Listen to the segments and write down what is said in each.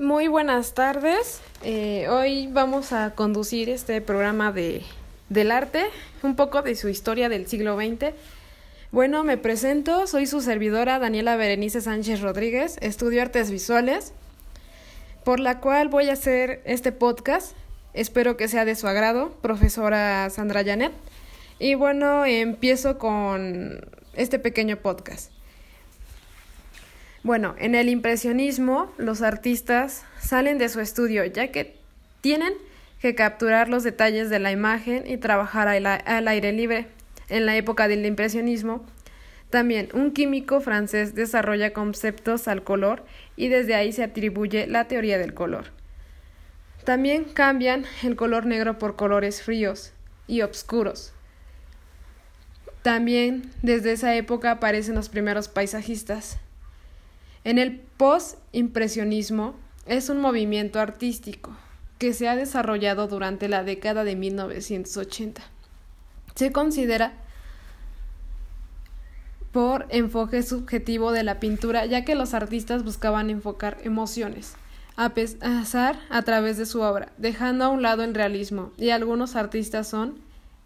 Muy buenas tardes. Eh, hoy vamos a conducir este programa de, del arte, un poco de su historia del siglo XX. Bueno, me presento, soy su servidora Daniela Berenice Sánchez Rodríguez, estudio artes visuales, por la cual voy a hacer este podcast. Espero que sea de su agrado, profesora Sandra Janet. Y bueno, empiezo con este pequeño podcast. Bueno, en el impresionismo los artistas salen de su estudio ya que tienen que capturar los detalles de la imagen y trabajar al aire libre. En la época del impresionismo, también un químico francés desarrolla conceptos al color y desde ahí se atribuye la teoría del color. También cambian el color negro por colores fríos y oscuros. También desde esa época aparecen los primeros paisajistas. En el post-impresionismo es un movimiento artístico que se ha desarrollado durante la década de 1980. Se considera por enfoque subjetivo de la pintura, ya que los artistas buscaban enfocar emociones, a pesar a través de su obra, dejando a un lado el realismo, y algunos artistas son,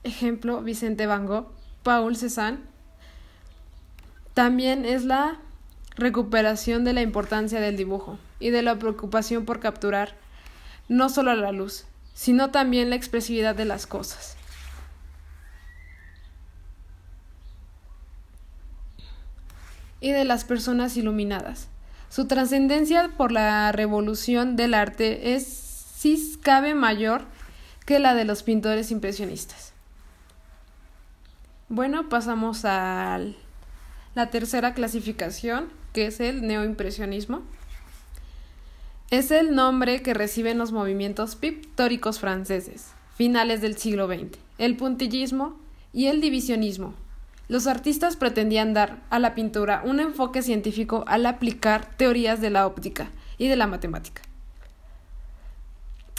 ejemplo, Vicente Van Gogh, Paul Cézanne. También es la recuperación de la importancia del dibujo y de la preocupación por capturar no solo la luz, sino también la expresividad de las cosas. y de las personas iluminadas. Su trascendencia por la revolución del arte es, si cabe, mayor que la de los pintores impresionistas. Bueno, pasamos a la tercera clasificación, que es el neoimpresionismo. Es el nombre que reciben los movimientos pictóricos franceses, finales del siglo XX, el puntillismo y el divisionismo. Los artistas pretendían dar a la pintura un enfoque científico al aplicar teorías de la óptica y de la matemática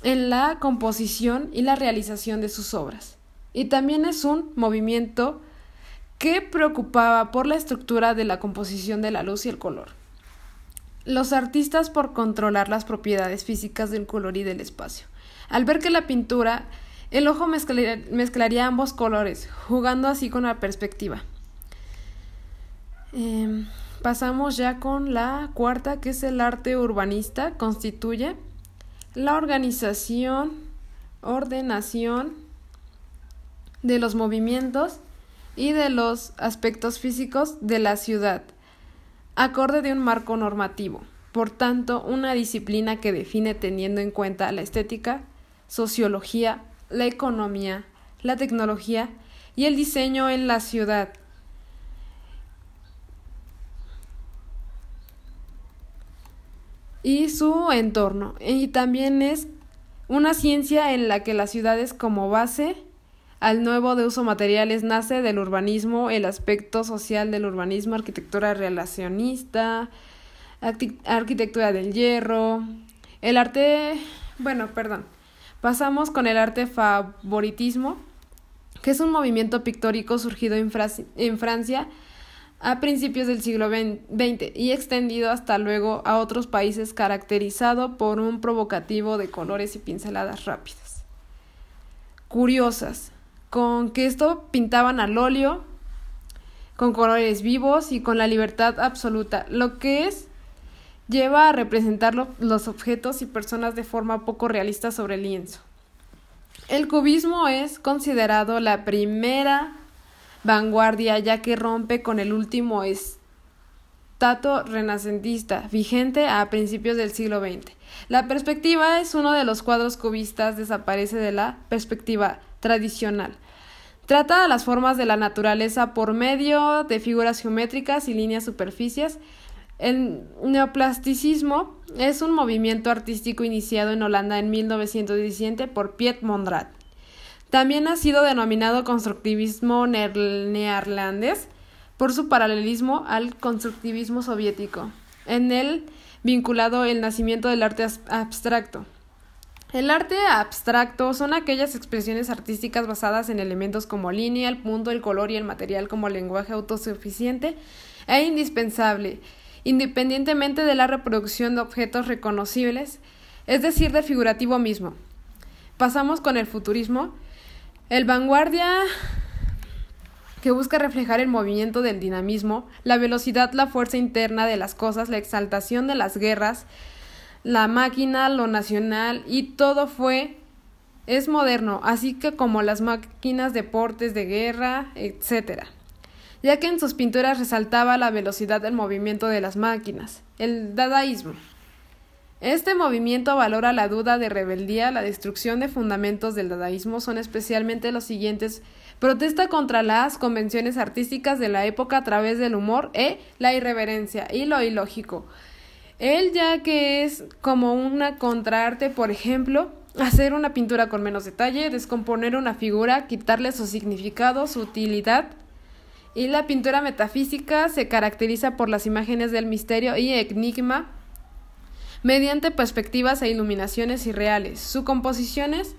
en la composición y la realización de sus obras. Y también es un movimiento que preocupaba por la estructura de la composición de la luz y el color. Los artistas por controlar las propiedades físicas del color y del espacio. Al ver que la pintura, el ojo mezclaría, ambos colores, jugando así con la perspectiva. Em, pasamos ya con la cuarta, que es el arte urbanista, constituye la organización, ordenación de los movimientos y de los aspectos físicos de la ciudad, acorde de un marco normativo. Por tanto, una disciplina que define teniendo en cuenta la estética, sociología, la economía, la tecnología y el diseño en la ciudad. y su entorno. Y también es una ciencia en la que las ciudades como base al nuevo de uso materiales nace del urbanismo, el aspecto social del urbanismo, arquitectura relacionista, arquitectura del hierro, el arte, bueno, perdón, pasamos con el arte favoritismo, que es un movimiento pictórico surgido en, en Francia a principios del siglo XX y extendido hasta luego a otros países caracterizado por un provocativo de colores y pinceladas rápidas. Curiosas, con que esto pintaban al óleo, con colores vivos y con la libertad absoluta, lo que es lleva a representar los objetos y personas de forma poco realista sobre el lienzo. El cubismo es considerado la primera vanguardia ya que rompe con el último estato renacentista vigente a principios del siglo XX. La perspectiva es uno de los cuadros cubistas, desaparece de la perspectiva tradicional. Trata las formas de la naturaleza por medio de figuras geométricas y líneas superficies. El neoplasticismo es un movimiento artístico iniciado en Holanda en 1917 por Piet Mondrian. También ha sido denominado constructivismo neerlandés por su paralelismo al constructivismo soviético, en él vinculado el nacimiento del arte abstracto. El arte abstracto son aquellas expresiones artísticas basadas en elementos como línea, el punto, el color y el material como lenguaje autosuficiente e indispensable independientemente de la reproducción de objetos reconocibles, es decir, del figurativo mismo. Pasamos con el futurismo. El vanguardia que busca reflejar el movimiento del dinamismo, la velocidad, la fuerza interna de las cosas, la exaltación de las guerras, la máquina, lo nacional y todo fue es moderno, así que como las máquinas, deportes de guerra, etc. Ya que en sus pinturas resaltaba la velocidad del movimiento de las máquinas, el dadaísmo. Este movimiento valora la duda de rebeldía, la destrucción de fundamentos del dadaísmo son especialmente los siguientes protesta contra las convenciones artísticas de la época a través del humor e la irreverencia y lo ilógico. Él ya que es como una contraarte, por ejemplo, hacer una pintura con menos detalle, descomponer una figura, quitarle su significado, su utilidad. Y la pintura metafísica se caracteriza por las imágenes del misterio y enigma mediante perspectivas e iluminaciones irreales. Sus composiciones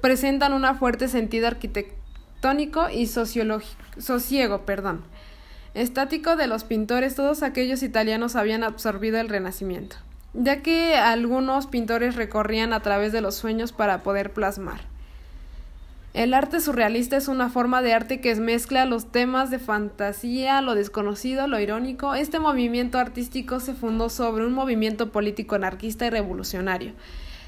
presentan un fuerte sentido arquitectónico y sociego, perdón. Estático de los pintores, todos aquellos italianos habían absorbido el Renacimiento, ya que algunos pintores recorrían a través de los sueños para poder plasmar. El arte surrealista es una forma de arte que mezcla los temas de fantasía, lo desconocido, lo irónico. Este movimiento artístico se fundó sobre un movimiento político anarquista y revolucionario,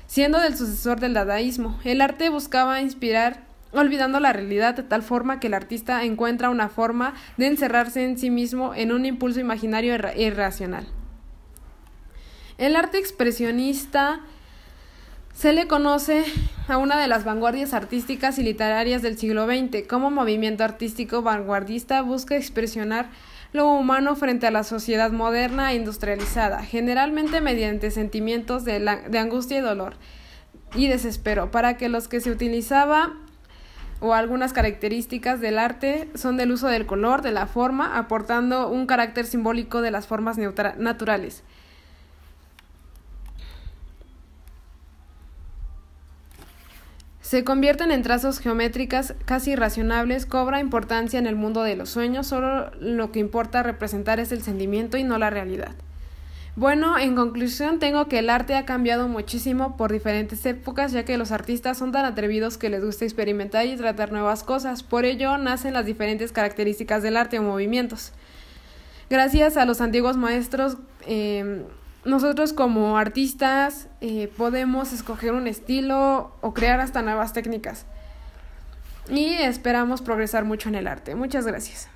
siendo del sucesor del dadaísmo. El arte buscaba inspirar olvidando la realidad de tal forma que el artista encuentra una forma de encerrarse en sí mismo en un impulso imaginario irracional. El arte expresionista se le conoce a una de las vanguardias artísticas y literarias del siglo XX. Como movimiento artístico vanguardista busca expresionar lo humano frente a la sociedad moderna e industrializada, generalmente mediante sentimientos de, de angustia y dolor y desespero, para que los que se utilizaba o algunas características del arte son del uso del color, de la forma, aportando un carácter simbólico de las formas naturales. Se convierten en trazos geométricas casi irracionables, cobra importancia en el mundo de los sueños, solo lo que importa representar es el sentimiento y no la realidad. Bueno, en conclusión tengo que el arte ha cambiado muchísimo por diferentes épocas, ya que los artistas son tan atrevidos que les gusta experimentar y tratar nuevas cosas, por ello nacen las diferentes características del arte o movimientos. Gracias a los antiguos maestros, eh, nosotros como artistas eh, podemos escoger un estilo o crear hasta nuevas técnicas. Y esperamos progresar mucho en el arte. Muchas gracias.